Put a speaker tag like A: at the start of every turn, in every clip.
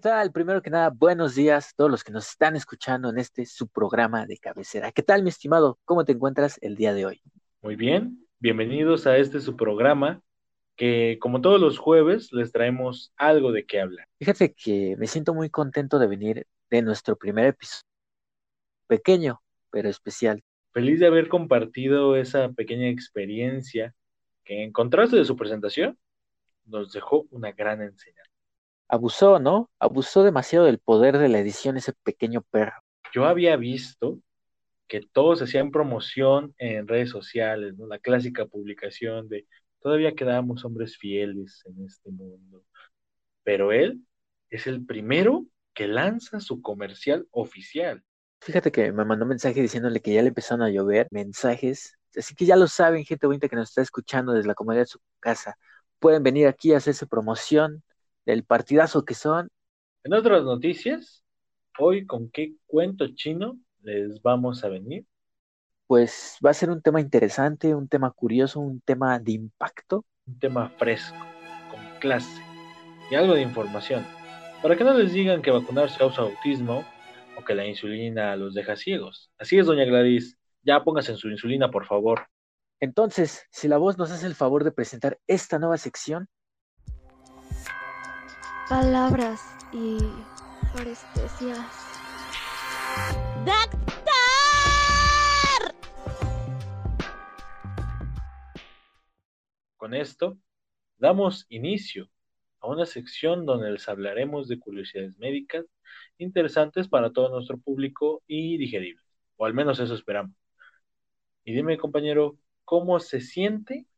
A: Hola, ¿qué tal? Primero que nada, buenos días a todos los que nos están escuchando en este su programa de cabecera. ¿Qué tal, mi estimado? ¿Cómo te encuentras el día de hoy?
B: Muy bien, bienvenidos a este su programa que como todos los jueves les traemos algo de qué hablar.
A: Fíjate que me siento muy contento de venir de nuestro primer episodio. Pequeño, pero especial.
B: Feliz de haber compartido esa pequeña experiencia que en contraste de su presentación nos dejó una gran enseñanza.
A: Abusó, ¿no? Abusó demasiado del poder de la edición ese pequeño perro.
B: Yo había visto que todos hacían promoción en redes sociales, ¿no? La clásica publicación de todavía quedamos hombres fieles en este mundo. Pero él es el primero que lanza su comercial oficial.
A: Fíjate que me mandó un mensaje diciéndole que ya le empezaron a llover mensajes. Así que ya lo saben, gente bonita que nos está escuchando desde la comodidad de su casa. Pueden venir aquí a hacerse promoción del partidazo que son.
B: En otras noticias, hoy con qué cuento chino les vamos a venir.
A: Pues va a ser un tema interesante, un tema curioso, un tema de impacto.
B: Un tema fresco, con clase y algo de información. Para que no les digan que vacunarse causa autismo o que la insulina los deja ciegos. Así es, doña Gladys. Ya póngase en su insulina, por favor.
A: Entonces, si la voz nos hace el favor de presentar esta nueva sección.
C: Palabras y parestesias.
D: ¡Doctor!
B: Con esto, damos inicio a una sección donde les hablaremos de curiosidades médicas interesantes para todo nuestro público y digeribles, o al menos eso esperamos. Y dime, compañero, ¿cómo se siente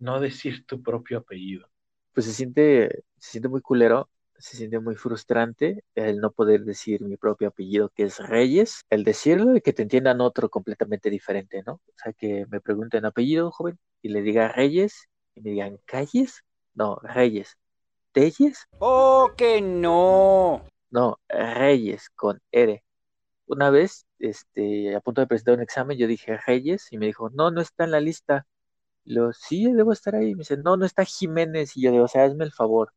B: no decir tu propio apellido?
A: Pues se siente, se siente muy culero, se siente muy frustrante el no poder decir mi propio apellido, que es Reyes, el decirlo y que te entiendan otro completamente diferente, ¿no? O sea, que me pregunten apellido, joven, y le diga Reyes, y me digan Calles, no, Reyes. ¿Telles?
E: ¡Oh, que no!
A: No, Reyes con R. Una vez, este, a punto de presentar un examen, yo dije Reyes y me dijo, no, no está en la lista. Lo, sí, debo estar ahí. Me dice, no, no está Jiménez. Y yo digo, o sea, hazme el favor.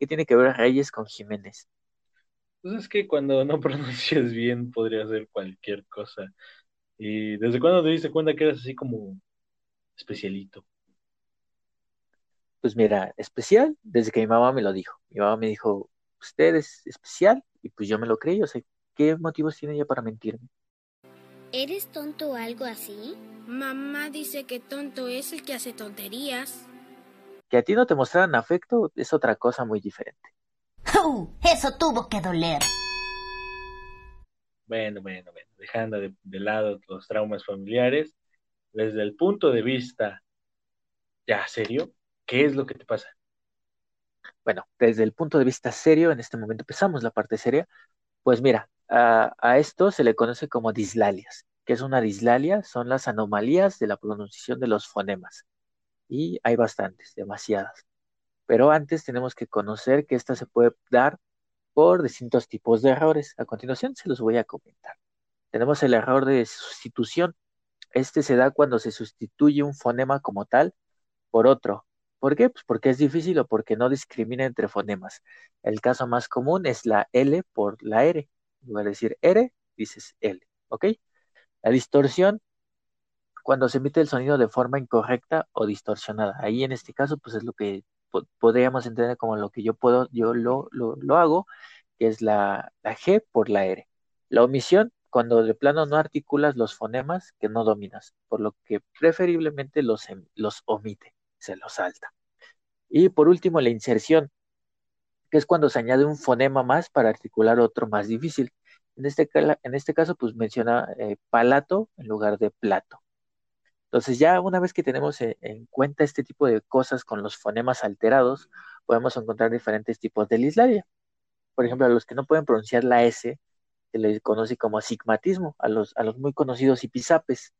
A: ¿Qué tiene que ver Reyes con Jiménez?
B: Pues es que cuando no pronuncias bien podría ser cualquier cosa. ¿Y desde cuándo te diste cuenta que eras así como especialito?
A: Pues mira, especial desde que mi mamá me lo dijo. Mi mamá me dijo, usted es especial y pues yo me lo creí. O sea, ¿qué motivos tiene ella para mentirme?
D: ¿Eres tonto o algo así?
F: Mamá dice que tonto es el que hace tonterías.
A: Que a ti no te mostraran afecto es otra cosa muy diferente.
G: ¡Uh! Eso tuvo que doler.
B: Bueno, bueno, bueno, dejando de, de lado los traumas familiares, desde el punto de vista ya serio, ¿qué es lo que te pasa?
A: Bueno, desde el punto de vista serio, en este momento empezamos la parte seria. Pues mira, a, a esto se le conoce como dislalias. ¿Qué es una dislalia? Son las anomalías de la pronunciación de los fonemas. Y hay bastantes, demasiadas. Pero antes tenemos que conocer que esta se puede dar por distintos tipos de errores. A continuación se los voy a comentar. Tenemos el error de sustitución. Este se da cuando se sustituye un fonema como tal por otro. ¿Por qué? Pues porque es difícil o porque no discrimina entre fonemas. El caso más común es la L por la R. En lugar de decir R, dices L. ¿Ok? La distorsión, cuando se emite el sonido de forma incorrecta o distorsionada. Ahí en este caso, pues es lo que po- podríamos entender como lo que yo puedo, yo lo, lo, lo hago, que es la, la G por la R. La omisión, cuando de plano no articulas los fonemas que no dominas, por lo que preferiblemente los, em- los omite, se los salta. Y por último, la inserción, que es cuando se añade un fonema más para articular otro más difícil. En este, en este caso, pues menciona eh, palato en lugar de plato. Entonces ya una vez que tenemos en, en cuenta este tipo de cosas con los fonemas alterados, podemos encontrar diferentes tipos de dislalia. Por ejemplo, a los que no pueden pronunciar la S, se les conoce como astigmatismo, a los, a los muy conocidos hipizapes.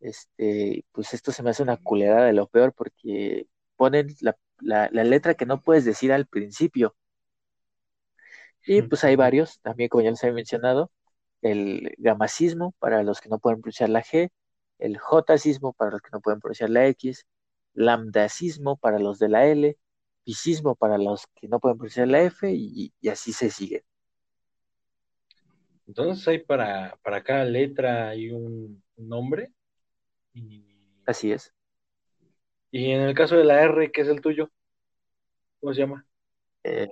A: Este, pues esto se me hace una culerada de lo peor porque ponen la, la, la letra que no puedes decir al principio. Y pues hay varios, también como ya les había mencionado, el gamacismo para los que no pueden pronunciar la G, el J-cismo para los que no pueden pronunciar la X, lambdacismo para los de la L, epicismo para los que no pueden pronunciar la F y, así se sigue.
B: Entonces hay para, para cada letra hay un, nombre.
A: Así es.
B: Y en el caso de la R, ¿qué es el tuyo? ¿Cómo se llama?
A: Eh,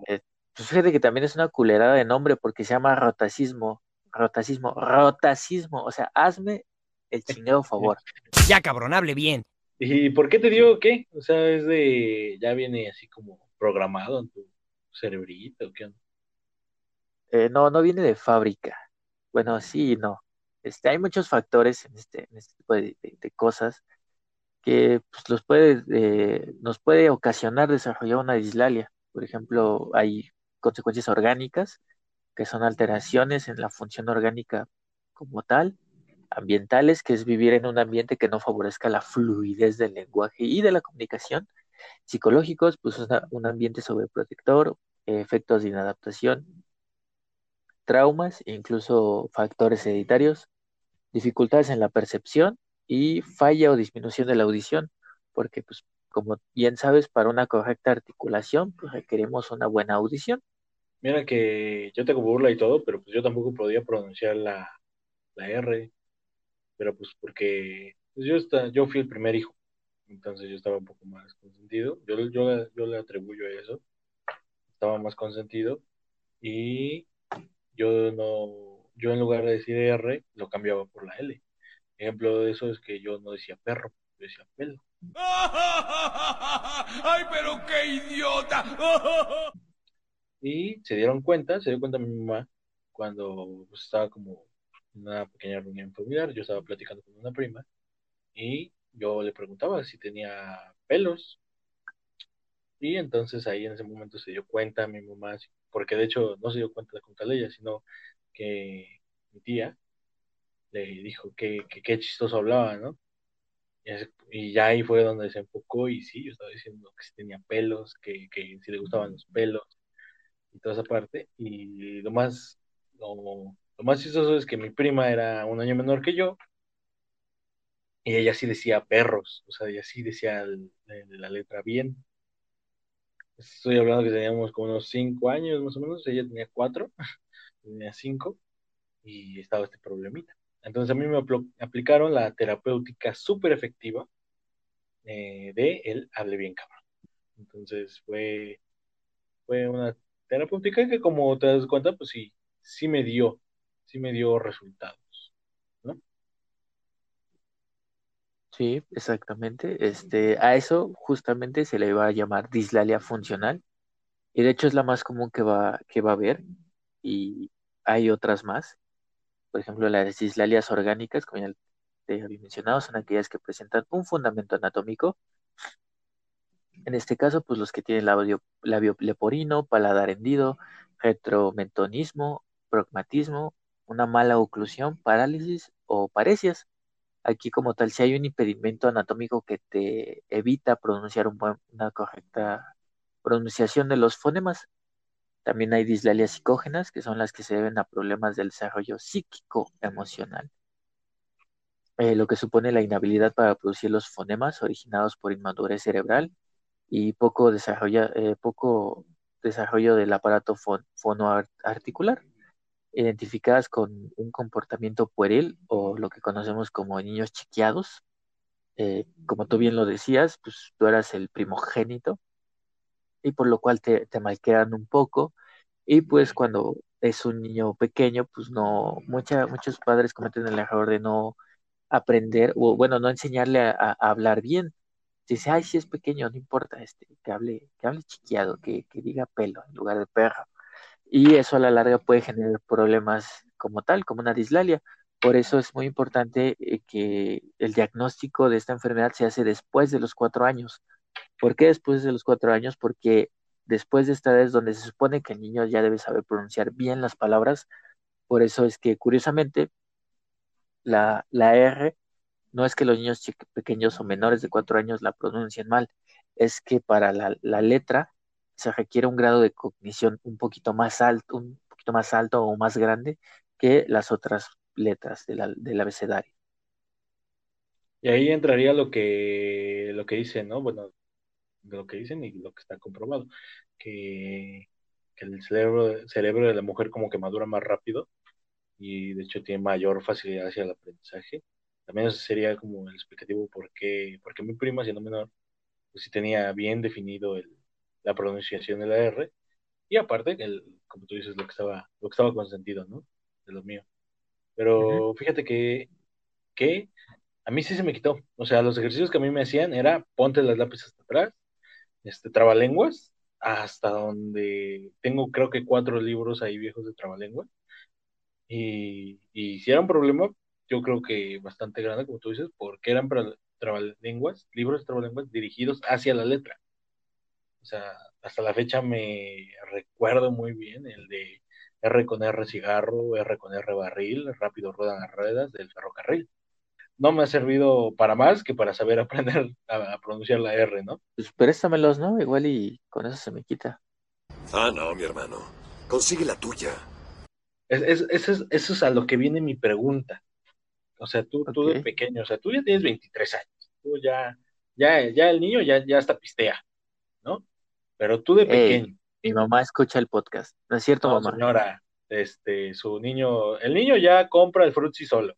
A: pues fíjate que también es una culerada de nombre porque se llama rotacismo. Rotacismo, rotacismo. O sea, hazme el chingado favor.
E: Ya, cabrón, hable bien.
B: ¿Y por qué te digo qué? O sea, es de. Ya viene así como programado en tu cerebrito, ¿qué
A: eh, no, no viene de fábrica. Bueno, sí no. Este, hay muchos factores en este, en este tipo de, cosas que pues, los puede, eh, nos puede ocasionar desarrollar una dislalia. Por ejemplo, hay consecuencias orgánicas, que son alteraciones en la función orgánica como tal, ambientales, que es vivir en un ambiente que no favorezca la fluidez del lenguaje y de la comunicación, psicológicos, pues un ambiente sobreprotector, efectos de inadaptación, traumas, incluso factores hereditarios, dificultades en la percepción y falla o disminución de la audición, porque pues como bien sabes, para una correcta articulación, pues requerimos una buena audición.
B: Mira que yo tengo burla y todo, pero pues yo tampoco podía pronunciar la, la R, pero pues porque pues yo, está, yo fui el primer hijo, entonces yo estaba un poco más consentido, yo, yo, yo le atribuyo a eso, estaba más consentido y yo no, yo en lugar de decir R, lo cambiaba por la L. Ejemplo de eso es que yo no decía perro, yo decía pelo.
E: ¡Ay, pero qué idiota!
B: y se dieron cuenta, se dio cuenta mi mamá cuando pues, estaba como una pequeña reunión familiar, yo estaba platicando con una prima y yo le preguntaba si tenía pelos. Y entonces ahí en ese momento se dio cuenta mi mamá, porque de hecho no se dio cuenta de contarle ella, sino que mi tía le dijo que qué chistoso hablaba, ¿no? Y, ya ahí fue donde se enfocó y sí, yo estaba diciendo que si tenía pelos, que, que si le gustaban los pelos y toda esa parte. Y lo más, lo, más chistoso es que mi prima era un año menor que yo y ella sí decía perros, o sea, ella sí decía la letra bien. Estoy hablando que teníamos como unos cinco años más o menos, ella tenía cuatro, tenía cinco y estaba este problemita. Entonces a mí me aplicaron la terapéutica súper efectiva eh, de el hable bien cabrón. Entonces fue, fue una terapéutica que como te das cuenta, pues sí, sí me dio, sí me dio resultados, ¿no?
A: Sí, exactamente. Este, a eso justamente se le va a llamar dislalia funcional. Y de hecho es la más común que va, que va a haber. Y hay otras más. Por ejemplo, las dislalias orgánicas, como ya te había mencionado, son aquellas que presentan un fundamento anatómico. En este caso, pues los que tienen labio, labio leporino, paladar hendido, retromentonismo, pragmatismo, una mala oclusión, parálisis o parecias. Aquí como tal, si hay un impedimento anatómico que te evita pronunciar una correcta pronunciación de los fonemas, también hay dislalias psicógenas, que son las que se deben a problemas del desarrollo psíquico-emocional, eh, lo que supone la inhabilidad para producir los fonemas originados por inmadurez cerebral y poco, eh, poco desarrollo del aparato fonoarticular, identificadas con un comportamiento pueril o lo que conocemos como niños chiquiados. Eh, como tú bien lo decías, pues tú eras el primogénito y por lo cual te, te malquean un poco. Y pues cuando es un niño pequeño, pues no, mucha, muchos padres cometen el error de no aprender, o bueno, no enseñarle a, hablar bien. Dice, ay, si es pequeño, no importa, este, que hable, que hable chiquiado, que, que diga pelo en lugar de perro. Y eso a la larga puede generar problemas como tal, como una dislalia. Por eso es muy importante eh, que el diagnóstico de esta enfermedad se hace después de los cuatro años ¿Por qué después de los cuatro años? Porque después de esta edad es donde se supone que el niño ya debe saber pronunciar bien las palabras. Por eso es que, curiosamente, la, la R no es que los niños pequeños o menores de cuatro años la pronuncien mal, es que para la, la, letra se requiere un grado de cognición un poquito más alto, un poquito más alto o más grande que las otras letras del abecedario.
B: Y ahí entraría lo que, lo que dice, ¿no? Bueno, de lo que dicen y lo que está comprobado, que, que el cerebro, cerebro de la mujer como que madura más rápido y de hecho tiene mayor facilidad hacia el aprendizaje. También sería como el explicativo por qué, porque mi prima, siendo menor, pues sí tenía bien definido el, la pronunciación de la R y aparte, el, como tú dices, lo que estaba, lo que estaba consentido, ¿no? De lo mío. Pero fíjate que, que a mí sí se me quitó. O sea, los ejercicios que a mí me hacían era ponte las lápices hasta atrás, este, trabalenguas, hasta donde tengo creo que cuatro libros ahí viejos de trabalenguas. Y, y si era un problema, yo creo que bastante grande, como tú dices, porque eran para trabalenguas, libros de trabalenguas dirigidos hacia la letra. O sea, hasta la fecha me recuerdo muy bien el de R con R cigarro, R con R barril, rápido ruedan las ruedas del ferrocarril. No me ha servido para más que para saber aprender a, pronunciar la R, ¿no?
A: Pues préstamelos, ¿no? Igual y con eso se me quita.
H: Ah, no, mi hermano. Consigue la tuya.
B: Es, es, eso es a lo que viene mi pregunta. O sea, tú, tú de pequeño, o sea, tú ya tienes 23 años. Tú ya, ya, ya el niño ya, ya está pistea. Pero tú de pequeño.
A: mi mamá escucha el podcast. ¿No es cierto, mamá?
B: Señora, este, su niño, el niño ya compra el frutzi solo.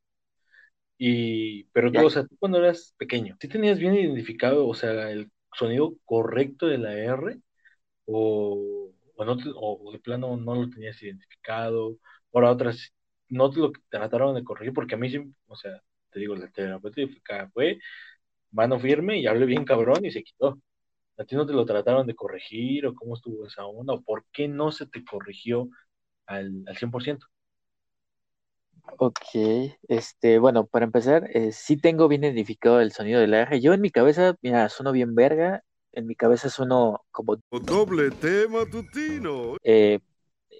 B: Y, pero tú, o sea, tú cuando eras pequeño, ¿sí tenías bien identificado, o sea, el sonido correcto de la R? ¿O, o, no o de plano no lo tenías identificado? Por otras, no te lo trataron de corregir, porque a mí o sea, te digo, la terapéutica fue mano firme y hablé bien cabrón y se quitó. ¿A ti no te lo trataron de corregir o cómo estuvo esa onda o por qué no se te corrigió al, al 100%?
A: Ok, este, bueno, para empezar, eh, sí tengo bien identificado el sonido de la R. Yo en mi cabeza, mira, sueno bien verga, en mi cabeza sueno como...
E: Doble tema tutino.
A: Eh,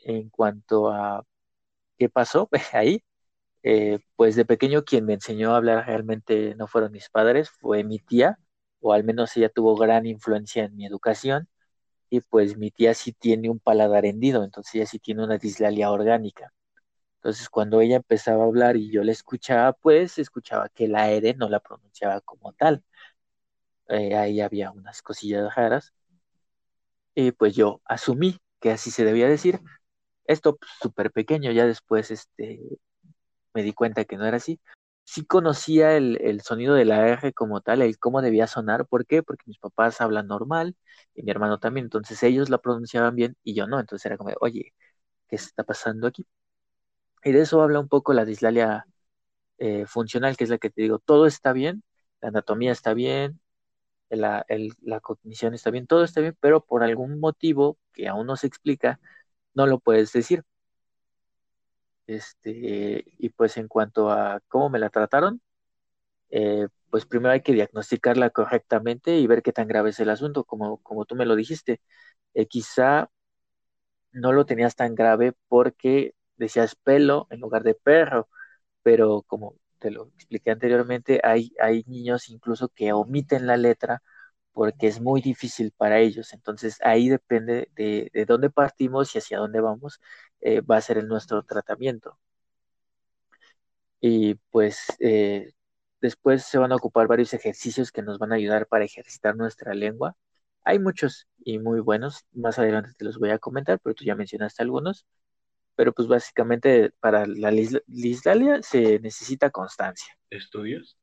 A: en cuanto a qué pasó ahí, eh, pues de pequeño quien me enseñó a hablar realmente no fueron mis padres, fue mi tía, o al menos ella tuvo gran influencia en mi educación, y pues mi tía sí tiene un paladar hendido, entonces ella sí tiene una dislalia orgánica. Entonces cuando ella empezaba a hablar y yo la escuchaba, pues escuchaba que la R no la pronunciaba como tal. Eh, ahí había unas cosillas raras. Y pues yo asumí que así se debía decir. Esto súper pequeño, ya después este, me di cuenta que no era así sí conocía el, sonido de la R como tal, el cómo debía sonar. ¿Por qué? Porque mis papás hablan normal y mi hermano también. Entonces ellos la pronunciaban bien y yo no. Entonces era como, oye, ¿qué está pasando aquí? Y de eso habla un poco la dislalia eh, funcional, que es la que te digo, todo está bien, la anatomía está bien, la, la cognición está bien, todo está bien, pero por algún motivo que aún no se explica, no lo puedes decir. Este, y pues en cuanto a cómo me la trataron, eh, pues primero hay que diagnosticarla correctamente y ver qué tan grave es el asunto, como, como tú me lo dijiste. Eh, quizá no lo tenías tan grave porque decías pelo en lugar de perro, pero como te lo expliqué anteriormente, hay, hay niños incluso que omiten la letra porque es muy difícil para ellos. Entonces ahí depende de, de dónde partimos y hacia dónde vamos, eh, va a ser el nuestro tratamiento. Y pues eh, después se van a ocupar varios ejercicios que nos van a ayudar para ejercitar nuestra lengua. Hay muchos y muy buenos, más adelante te los voy a comentar, pero tú ya mencionaste algunos. Pero pues básicamente para la lislalia se necesita constancia.
B: ¿Estudios?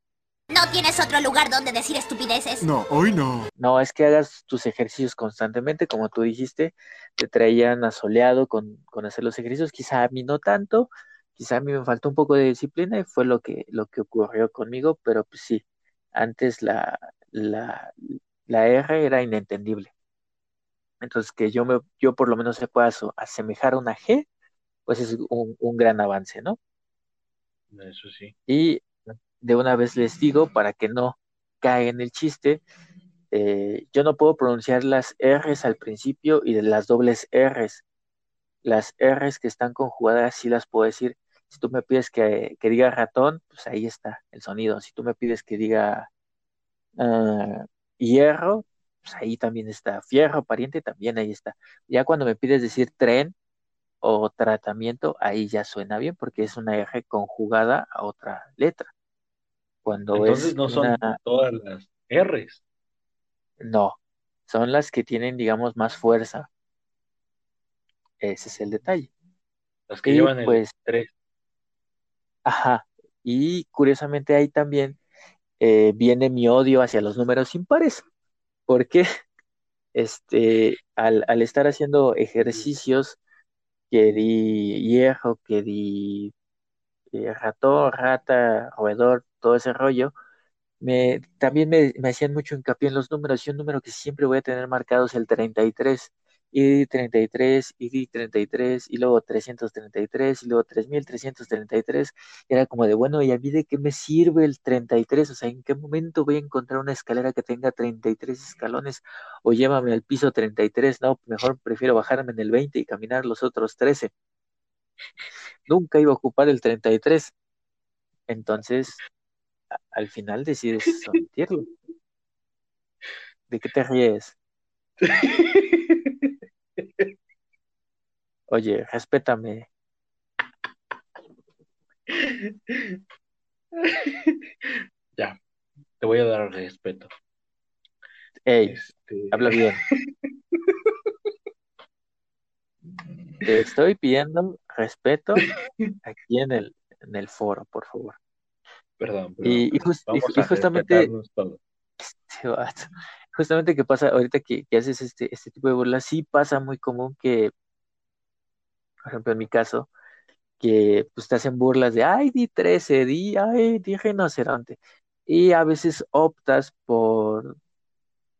G: ¿No tienes otro lugar donde decir estupideces?
E: No, hoy no.
A: No, es que hagas tus ejercicios constantemente, como tú dijiste, te traían asoleado con, con hacer los ejercicios, quizá a mí no tanto, quizá a mí me faltó un poco de disciplina y fue lo que, lo que ocurrió conmigo, pero pues sí, antes la, la, la R era inentendible. Entonces que yo me, yo por lo menos se pueda asemejar a una G, pues es un, un gran avance, ¿no?
B: Eso sí.
A: Y de una vez les digo para que no caigan en el chiste, eh, yo no puedo pronunciar las R's al principio y las dobles R's. Las R's que están conjugadas sí las puedo decir. Si tú me pides que, diga ratón, pues ahí está el sonido. Si tú me pides que diga ah, hierro, pues ahí también está. Fierro, pariente, también ahí está. Ya cuando me pides decir tren o tratamiento, ahí ya suena bien porque es una R conjugada a otra letra. Cuando
B: Entonces no son todas las R's.
A: No, son las que tienen, digamos, más fuerza. Ese es el detalle.
B: Las que
A: Y,
B: llevan el
A: pues,
B: 3.
A: Ajá. Y curiosamente ahí también eh, viene mi odio hacia los números impares. Porque este, al, al estar haciendo ejercicios que di hierro, que di eh, ratón, rata, roedor, todo ese rollo, me, también me, me hacían mucho hincapié en los números y un número que siempre voy a tener marcado es el 33. Y di 33, y di 33, y luego 333, y luego 3333. Y era como de, bueno, ¿y a mí de qué me sirve el 33? O sea, ¿en qué momento voy a encontrar una escalera que tenga 33 escalones? O llévame al piso 33, no, mejor prefiero bajarme en el 20 y caminar los otros 13. Nunca iba a ocupar el 33. Entonces, al final decides omitirlo. ¿De qué te ríes? Oye, respétame.
B: Ya, te voy a dar respeto.
A: Ey,
B: Este,
A: habla bien. Te estoy pidiendo respeto aquí en el, en el foro, por favor.
B: Perdón, perdón,
A: Y, y
B: perdón.
A: jus- y
B: Vamos
A: ju- y
B: a
A: justamente, este vato, justamente que pasa ahorita que, que haces este, este tipo de burlas, sí pasa muy común que, por ejemplo, en mi caso, que pues te hacen burlas de, ay, di 13, di, ay, di rinoceronte. Y a veces optas por,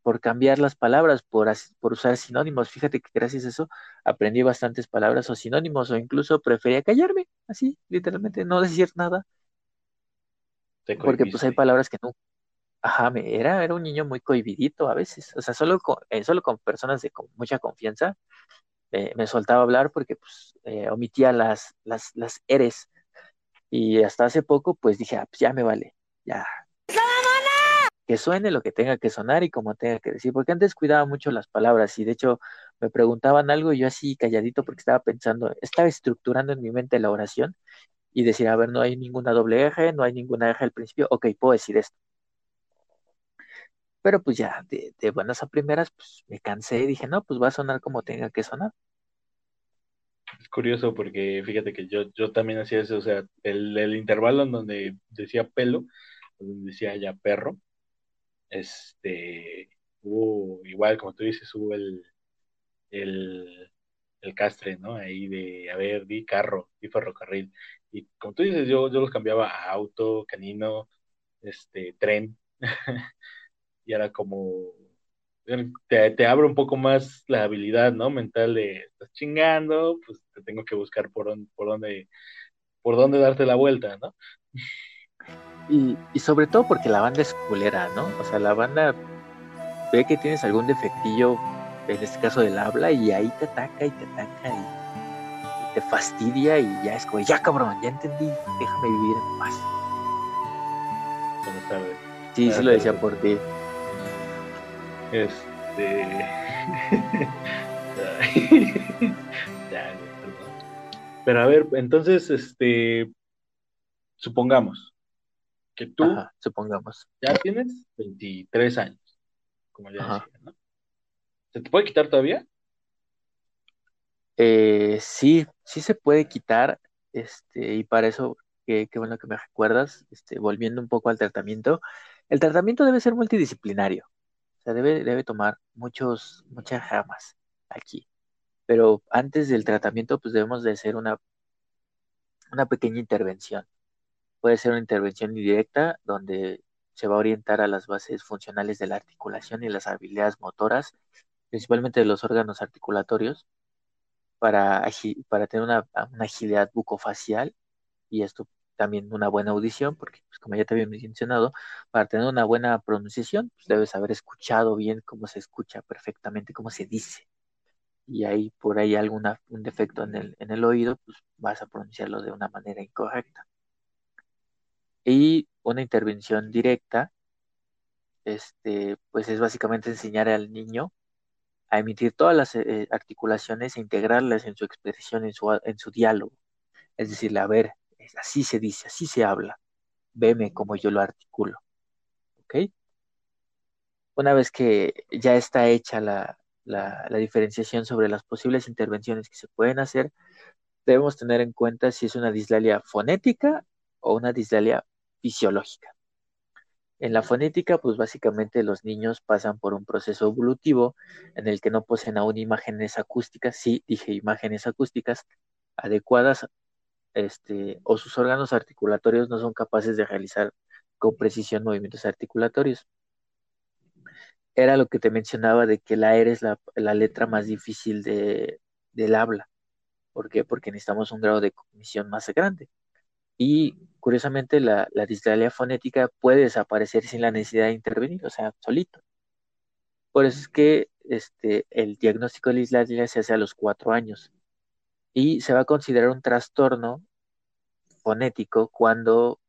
A: por cambiar las palabras, por, por usar sinónimos. Fíjate que gracias a eso aprendí bastantes palabras o sinónimos, o incluso prefería callarme, así, literalmente, no decir nada,
B: Te
A: porque pues hay palabras que no. Ajá, me, era, era un niño muy cohibidito a veces, o sea, solo con, eh, solo con personas de con mucha confianza eh, me soltaba hablar porque pues eh, omitía las, las, las eres. Y hasta hace poco, pues dije, ah, pues ya me vale, ya. Que suene lo que tenga que sonar y como tenga que decir, porque antes cuidaba mucho las palabras y de hecho me preguntaban algo y yo así calladito porque estaba pensando, estaba estructurando en mi mente la oración y decir, a ver, no hay ninguna doble R, no hay ninguna R al principio, ok, puedo decir esto. Pero pues ya, de, buenas a primeras, pues me cansé y dije, no, pues va a sonar como tenga que sonar.
B: Es curioso porque fíjate que yo, yo también hacía eso, o sea, el, el intervalo en donde decía pelo, donde decía ya perro, este, hubo, igual como tú dices, hubo el, el, el castre, ¿no? Ahí de, a ver, di carro, di ferrocarril. Y como tú dices, yo, yo los cambiaba a auto, canino, este, tren. y era como, te, te abre un poco más la habilidad, ¿no? Mental de, estás chingando, pues te tengo que buscar por, dónde- por dónde, por dónde darte la vuelta, ¿no?
A: Y, y sobre todo porque la banda es culera, ¿no? O sea, la banda ve que tienes algún defectillo, en este caso del habla, y ahí te ataca y te ataca y, te fastidia y ya es como, ya cabrón, ya entendí, déjame vivir en paz.
B: Buenas tardes.
A: Sí, sí
B: Buenas
A: lo decía por ti.
B: Este. Pero a ver, entonces, este. Supongamos que tú
A: Ajá, supongamos.
B: ya tienes 23 años, como ya
A: Ajá.
B: decía, ¿no? ¿Se te puede quitar todavía?
A: Eh, sí, sí se puede quitar, este, y para eso, qué bueno que me recuerdas, este, volviendo un poco al tratamiento, el tratamiento debe ser multidisciplinario, o sea, debe, debe tomar muchos, muchas ramas aquí, pero antes del tratamiento, pues debemos de hacer una, una pequeña intervención. Puede ser una intervención indirecta, donde se va a orientar a las bases funcionales de la articulación y las habilidades motoras, principalmente de los órganos articulatorios para, para tener una, una agilidad bucofacial y esto también una buena audición, porque pues, como ya te había mencionado, para tener una buena pronunciación, pues debes haber escuchado bien cómo se escucha perfectamente, cómo se dice. Y ahí por ahí alguna, un defecto en el, en el oído, pues vas a pronunciarlo de una manera incorrecta. Y una intervención directa, este, pues es básicamente enseñar al niño a emitir todas las eh, articulaciones e integrarlas en su expresión, en su, en su diálogo. Es decirle, a ver, así se dice, así se habla, veme como yo lo articulo. ¿Ok? una vez que ya está hecha la, la, la diferenciación sobre las posibles intervenciones que se pueden hacer, debemos tener en cuenta si es una dislalia fonética o una dislalia fisiológica. En la fonética, pues básicamente los niños pasan por un proceso evolutivo en el que no poseen aún imágenes acústicas, sí dije imágenes acústicas adecuadas, este, o sus órganos articulatorios no son capaces de realizar con precisión movimientos articulatorios. Era lo que te mencionaba de que la R es la, letra más difícil de, del habla. ¿Por qué? Porque necesitamos un grado de cognición más grande. Y curiosamente la, la dislalia fonética puede desaparecer sin la necesidad de intervenir, o sea, solito. Por eso es que este, el diagnóstico de dislalia se hace a los cuatro años y se va a considerar un trastorno fonético cuando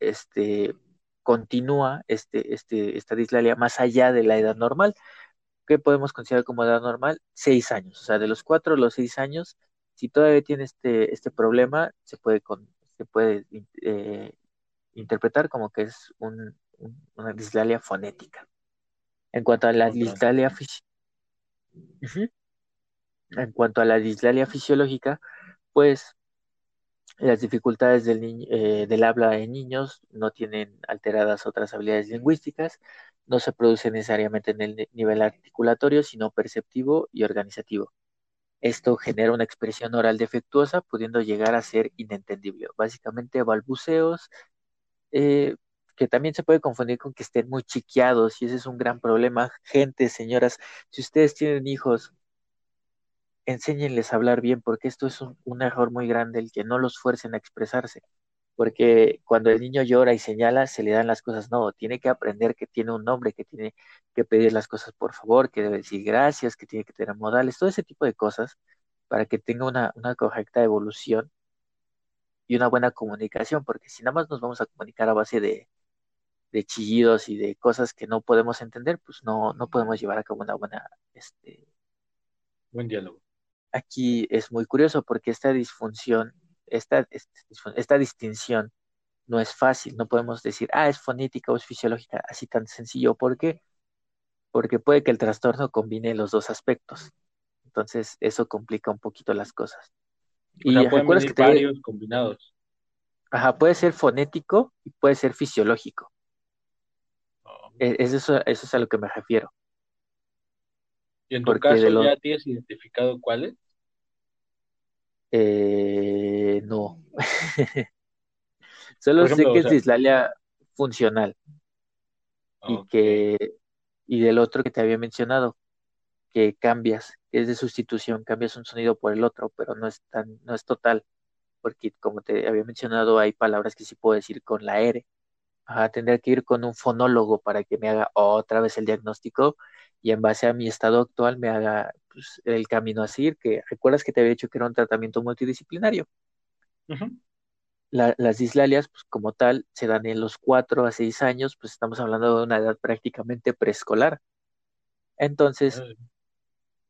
A: este, continúa este, este, esta dislalia más allá de la edad normal. ¿Qué podemos considerar como edad normal? Seis años, o sea, de los cuatro a los seis años si todavía tiene este, este problema, se puede, se puede eh, interpretar como que es un, un, una dislalia fonética. En cuanto a la dislalia fisi uh -huh. en cuanto a la dislalia fisiológica, pues las dificultades del, eh, del habla en niños no tienen alteradas otras habilidades lingüísticas, no se produce necesariamente en el nivel articulatorio, sino perceptivo y organizativo. Esto genera una expresión oral defectuosa, pudiendo llegar a ser inentendible. Básicamente balbuceos, eh, que también se puede confundir con que estén muy chiqueados, y ese es un gran problema. Gente, señoras, si ustedes tienen hijos, enséñenles a hablar bien, porque esto es un, un error muy grande, el que no los fuercen a expresarse porque cuando el niño llora y señala, se le dan las cosas. No, tiene que aprender que tiene un nombre, que tiene que pedir las cosas por favor, que debe decir gracias, que tiene que tener modales, todo ese tipo de cosas para que tenga una, una correcta evolución y una buena comunicación, porque si nada más nos vamos a comunicar a base de, de chillidos y de cosas que no podemos entender, pues no, no podemos llevar a cabo una buena, este,
B: buen diálogo.
A: Aquí es muy curioso porque esta disfunción esta, esta distinción no es fácil, no podemos decir, ah, es fonética o es fisiológica, así tan sencillo. ¿Por qué? Porque puede que el trastorno combine los dos aspectos. Entonces, eso complica un poquito las cosas.
B: O sea, y recuerdas que te... varios combinados.
A: Ajá, puede ser fonético y puede ser fisiológico. Oh. Es eso, eso es a lo que me refiero.
B: ¿Y en tu Porque caso lo... ya tienes identificado cuáles?
A: Eh, no. Solo ejemplo, sé que o sea... es dislalia funcional. Okay. Y que, y del otro que te había mencionado, que cambias, que es de sustitución, cambias un sonido por el otro, pero no es tan, no es total, porque como te había mencionado, hay palabras que sí puedo decir con la R. Ajá, tendría que ir con un fonólogo para que me haga otra vez el diagnóstico y en base a mi estado actual me haga pues, el camino a seguir, que recuerdas que te había dicho que era un tratamiento multidisciplinario. Uh -huh. La, las dislalias, pues como tal, se dan en los 4 a 6 años, pues estamos hablando de una edad prácticamente preescolar. Entonces.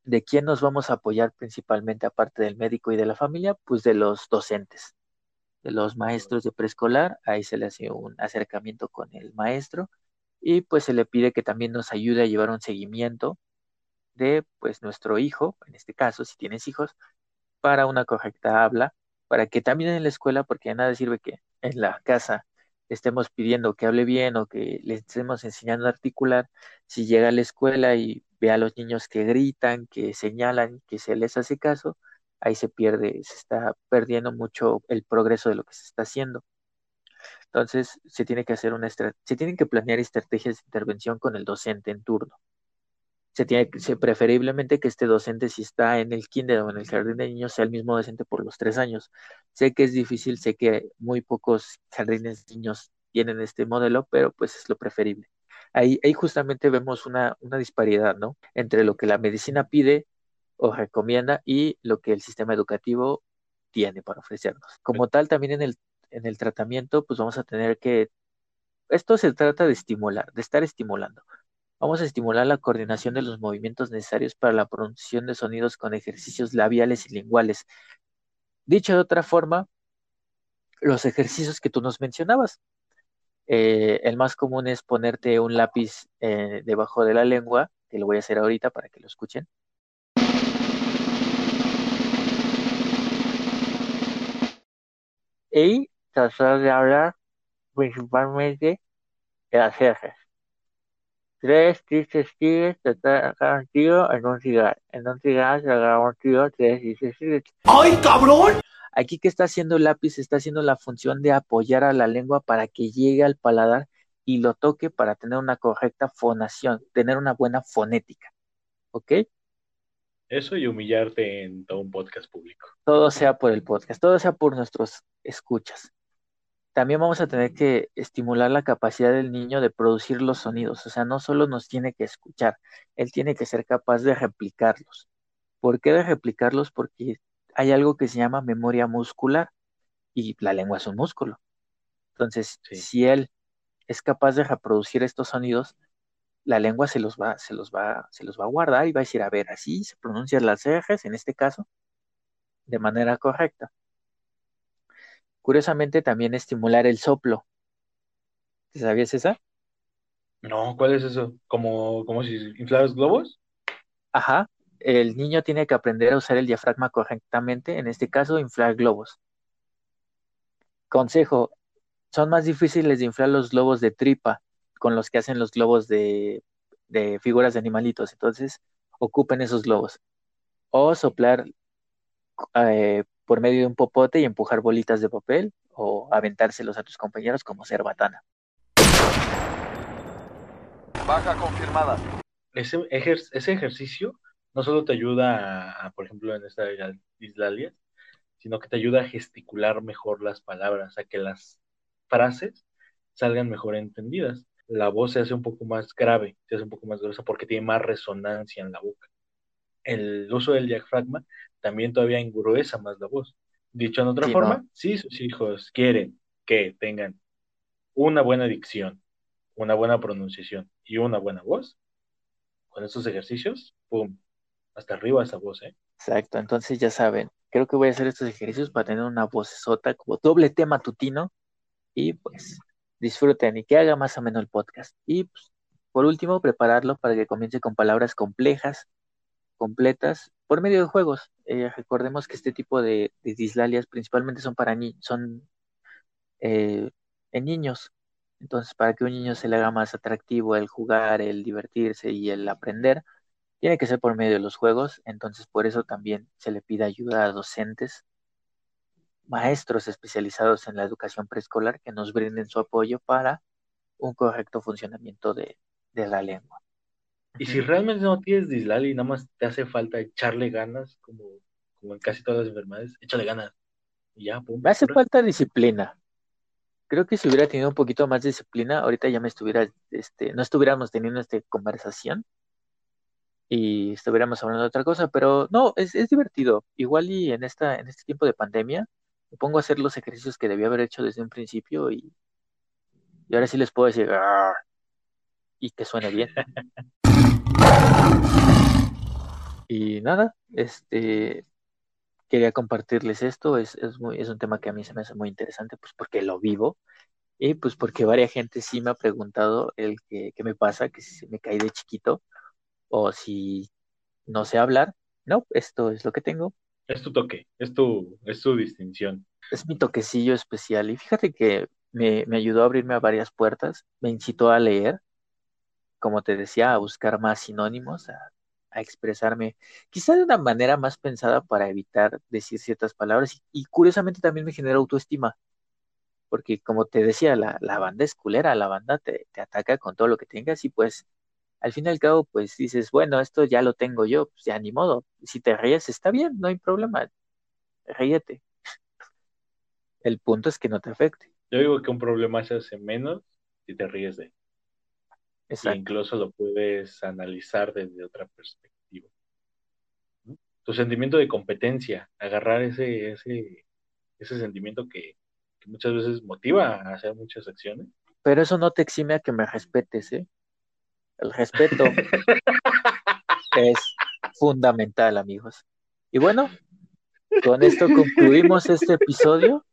A: ¿de quién nos vamos a apoyar principalmente, aparte del médico y de la familia? Pues de los docentes, de los maestros de preescolar, ahí se le hace un acercamiento con el maestro y pues se le pide que también nos ayude a llevar un seguimiento de pues nuestro hijo, en este caso, si tienes hijos, para una correcta habla, para que también en la escuela, porque nada sirve que en la casa estemos pidiendo que hable bien o que le estemos enseñando a articular, si llega a la escuela y ve a los niños que gritan, que señalan, que se les hace caso, ahí se pierde, se está perdiendo mucho el progreso de lo que se está haciendo. Entonces, se tiene que hacer una se tienen que planear estrategias de intervención con el docente en turno. Se tiene se, preferiblemente que este docente, si está en el kinder o en el jardín de niños, sea el mismo docente por los tres años. Sé que es difícil, sé que muy pocos jardines de niños tienen este modelo, pero pues es lo preferible. Ahí, ahí justamente vemos una, una disparidad, ¿no? Entre lo que la medicina pide o recomienda y lo que el sistema educativo tiene para ofrecernos. Como tal, también en el en el tratamiento, pues vamos a tener que, esto se trata de estimular, de estar estimulando. Vamos a estimular la coordinación de los movimientos necesarios para la pronunciación de sonidos con ejercicios labiales y linguales. Dicho de otra forma, los ejercicios que tú nos mencionabas. Eh, el más común es ponerte un lápiz eh, debajo de la lengua, que lo voy a hacer ahorita para que lo escuchen. Y tratar de hablar principalmente de las. Tres tristes tigres un tiro en un cigarro. En un cigarro se agarra un tiro, tres tristes tigres.
E: ¡Ay, cabrón!
A: Aquí que está haciendo el lápiz, está haciendo la función de apoyar a la lengua para que llegue al paladar y lo toque para tener una correcta fonación, tener una buena fonética. ¿Ok?
B: Eso y humillarte en todo un podcast público.
A: Todo sea por el podcast, todo sea por nuestros escuchas. También vamos a tener que estimular la capacidad del niño de producir los sonidos. O sea, no solo nos tiene que escuchar, él tiene que ser capaz de replicarlos. ¿Por qué de replicarlos? Porque hay algo que se llama memoria muscular y la lengua es un músculo. Entonces,
B: Sí.
A: si él es capaz de reproducir estos sonidos, la lengua se los va, se los va, se los va a guardar y va a decir, a ver, así se pronuncian las ejes, en este caso, de manera correcta. Curiosamente, también estimular el soplo. ¿Te sabías esa?
B: No, ¿cuál es eso? ¿Como, como si inflaras globos?
A: Ajá. El niño tiene que aprender a usar el diafragma correctamente, en este caso, inflar globos. Consejo, son más difíciles de inflar los globos de tripa con los que hacen los globos de, de figuras de animalitos. Entonces, ocupen esos globos. O soplar eh, por medio de un popote y empujar bolitas de papel o aventárselos a tus compañeros como cerbatana.
E: Baja confirmada.
B: Ese, ejer- ese ejercicio no solo te ayuda a, a, por ejemplo, en esta dislalia, sino que te ayuda a gesticular mejor las palabras, a que las frases salgan mejor entendidas. La voz se hace un poco más grave, se hace un poco más gruesa porque tiene más resonancia en la boca. El uso del diafragma también todavía engruesa más la voz. Dicho en otra
A: Sí,
B: forma,
A: ¿no?
B: si sus hijos quieren que tengan una buena dicción, una buena pronunciación y una buena voz, con estos ejercicios, ¡pum! Hasta arriba esa voz, ¿eh?
A: Exacto, entonces ya saben, creo que voy a hacer estos ejercicios para tener una vocesota como doble tema matutino y pues disfruten y que haga más o menos el podcast. Y pues, por último, prepararlo para que comience con palabras complejas, completas, por medio de juegos. Eh, recordemos que este tipo de, dislalias principalmente son para son eh, en niños. Entonces, para que un niño se le haga más atractivo el jugar, el divertirse y el aprender, tiene que ser por medio de los juegos, entonces por eso también se le pide ayuda a docentes, maestros especializados en la educación preescolar que nos brinden su apoyo para un correcto funcionamiento de la lengua.
B: Y si realmente no tienes dislalia y nada más te hace falta echarle ganas, como, como en casi todas las enfermedades, échale ganas. Y ya, pum.
A: Me hace falta disciplina. Creo que si hubiera tenido un poquito más de disciplina, ahorita ya me estuviera, este, no estuviéramos teniendo esta conversación y estuviéramos hablando de otra cosa, pero no, es, es divertido. Igual y en esta, en este tiempo de pandemia, me pongo a hacer los ejercicios que debía haber hecho desde un principio y, y ahora sí les puedo decir "Arr", y que suene bien. Y nada, este quería compartirles esto, es, es muy, es un tema que a mí se me hace muy interesante, pues porque lo vivo, y pues porque varias gente sí me ha preguntado el que, qué me pasa, que si me cae de chiquito, o si no sé hablar. No, esto es lo que tengo,
B: Es tu toque, es tu, es tu distinción.
A: es mi toquecillo especial. Y fíjate que me, me ayudó a abrirme a varias puertas, me incitó a leer, como te decía, a buscar más sinónimos, a, expresarme, quizá de una manera más pensada para evitar decir ciertas palabras. Y, curiosamente también me genera autoestima, porque como te decía, la, la banda es culera, la banda te, te ataca con todo lo que tengas y pues al fin y al cabo, pues dices, bueno, esto ya lo tengo yo, pues ya ni modo. Si te ríes, está bien, no hay problema, ríete. El punto es que no te afecte.
B: Yo digo que un problema se hace menos si te ríes de él. Incluso lo puedes analizar desde otra perspectiva. Tu sentimiento de competencia, agarrar ese, ese, ese sentimiento que, que muchas veces motiva a hacer muchas acciones.
A: Pero eso no te exime a que me respetes, ¿eh? El respeto es fundamental, amigos. Y bueno, con esto concluimos este episodio.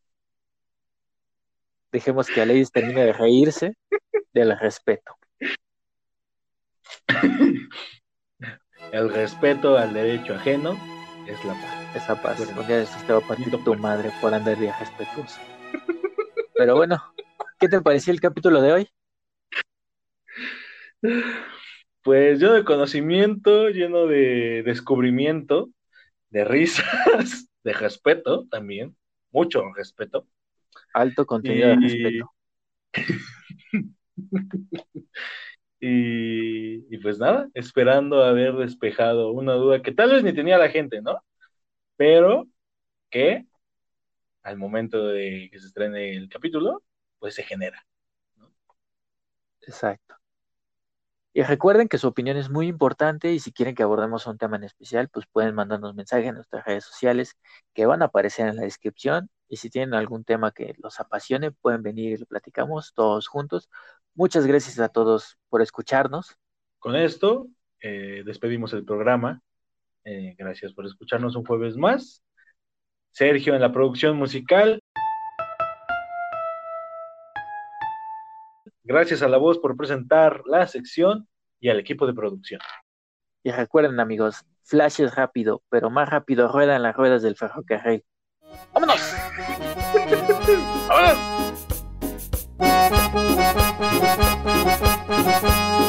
A: Dejemos que Aleis termine de reírse del respeto.
B: El respeto al derecho ajeno es la paz.
A: Esa paz. Día de estos te va a partir tu madre por andar de respetuoso. Pero bueno, ¿qué te pareció el capítulo de hoy?
B: Pues lleno de conocimiento, lleno de descubrimiento, de risas, de respeto también, mucho respeto.
A: Alto contenido de respeto.
B: y, y pues nada, esperando haber despejado una duda que tal vez ni tenía la gente, ¿no? Pero que al momento de que se estrene el capítulo, pues se genera. ¿no?
A: Exacto. Y recuerden que su opinión es muy importante y si quieren que abordemos un tema en especial, pues pueden mandarnos mensajes en nuestras redes sociales que van a aparecer en la descripción. Y si tienen algún tema que los apasione, pueden venir y lo platicamos todos juntos. Muchas gracias a todos por escucharnos.
B: Con esto, eh, despedimos el programa. Eh, gracias por escucharnos un jueves más. Sergio en la producción musical. Gracias a la voz por presentar la sección y al equipo de producción.
A: Y recuerden amigos, Flash es rápido, pero más rápido ruedan las ruedas del ferrocarril. ¡Vámonos! ¡Vámonos! Thank you.